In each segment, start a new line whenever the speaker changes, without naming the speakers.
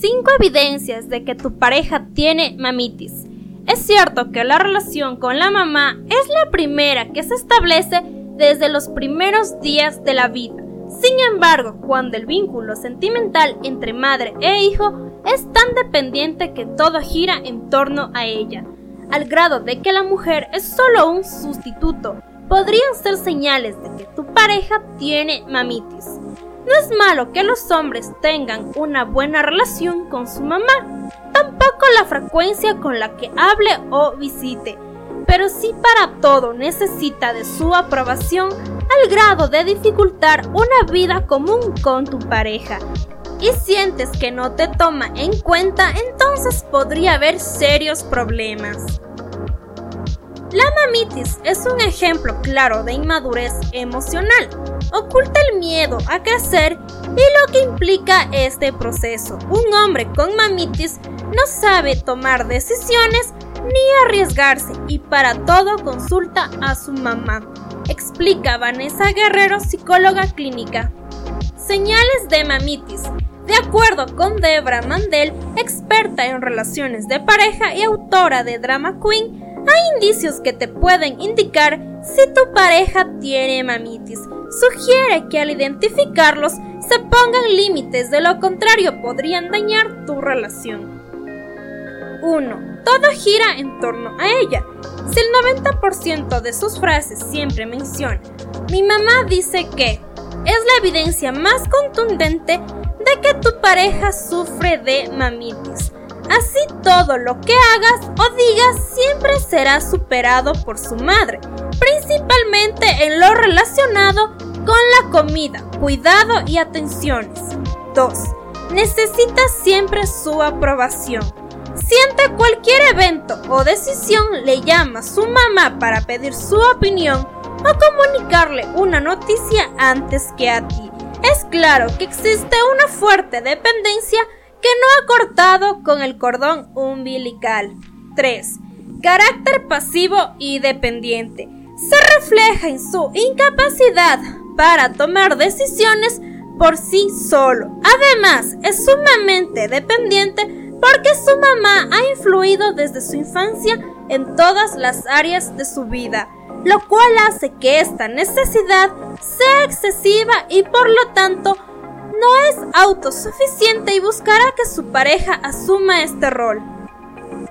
5 evidencias de que tu pareja tiene mamitis. Es cierto que la relación con la mamá es la primera que se establece desde los primeros días de la vida. Sin embargo, cuando el vínculo sentimental entre madre e hijo es tan dependiente que todo gira en torno a ella, al grado de que la mujer es solo un sustituto, podrían ser señales de que tu pareja tiene mamitis. No es malo que los hombres tengan una buena relación con su mamá, tampoco la frecuencia con la que hable o visite, pero si para todo necesita de su aprobación al grado de dificultar una vida común con tu pareja. Y sientes que no te toma en cuenta, entonces podría haber serios problemas. La mamitis es un ejemplo claro de inmadurez emocional. Oculta el miedo a crecer y lo que implica este proceso. Un hombre con mamitis no sabe tomar decisiones ni arriesgarse y para todo consulta a su mamá, explica Vanessa Guerrero, psicóloga clínica. Señales de mamitis. De acuerdo con Debra Mandel, experta en relaciones de pareja y autora de Drama Queen, hay indicios que te pueden indicar si tu pareja tiene mamitis. Sugiere que al identificarlos se pongan límites, de lo contrario podrían dañar tu relación. 1. Todo gira en torno a ella. Si el 90% de sus frases siempre menciona, mi mamá dice que, es la evidencia más contundente de que tu pareja sufre de mamitis. Así todo lo que hagas o digas siempre será superado por su madre, principalmente en lo relacionado con la comida, cuidado y atenciones. 2. Necesita siempre su aprobación. Siente cualquier evento o decisión le llama su mamá para pedir su opinión o comunicarle una noticia antes que a ti. Es claro que existe una fuerte dependencia que no ha cortado con el cordón umbilical. 3. Carácter pasivo y dependiente. Se refleja en su incapacidad para tomar decisiones por sí solo. Además, es sumamente dependiente porque su mamá ha influido desde su infancia en todas las áreas de su vida, lo cual hace que esta necesidad sea excesiva y por lo tanto no es autosuficiente y buscará que su pareja asuma este rol.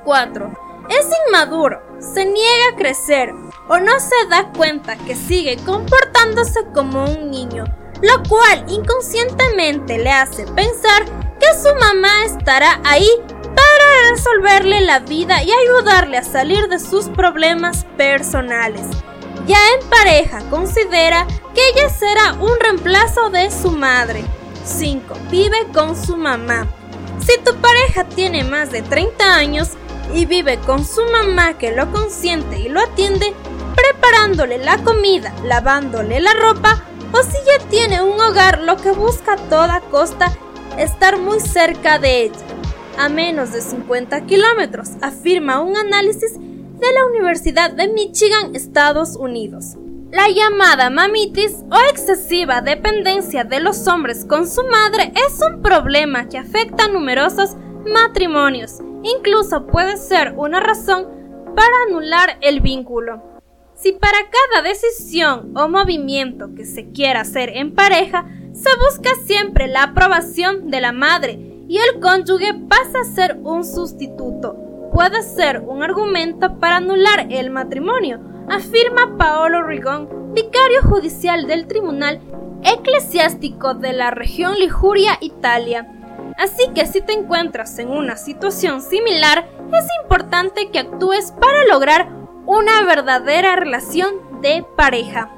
4. Es inmaduro, se niega a crecer o no se da cuenta que sigue comportándose como un niño, lo cual inconscientemente le hace pensar que su mamá estará ahí para resolverle la vida y ayudarle a salir de sus problemas personales. Ya en pareja considera que ella será un reemplazo de su madre. 5. Vive con su mamá. Si tu pareja tiene más de 30 años y vive con su mamá que lo consiente y lo atiende, preparándole la comida, lavándole la ropa, o si ya tiene un hogar, lo que busca a toda costa estar muy cerca de ella, a menos de 50 kilómetros, afirma un análisis de la Universidad de Michigan, Estados Unidos. La llamada mamitis o excesiva dependencia de los hombres con su madre es un problema que afecta a numerosos matrimonios. Incluso puede ser una razón para anular el vínculo. Si para cada decisión o movimiento que se quiera hacer en pareja se busca siempre la aprobación de la madre y el cónyuge pasa a ser un sustituto, puede ser un argumento para anular el matrimonio afirma Paolo Rigón, vicario judicial del Tribunal Eclesiástico de la región Liguria, Italia. Así que si te encuentras en una situación similar, es importante que actúes para lograr una verdadera relación de pareja.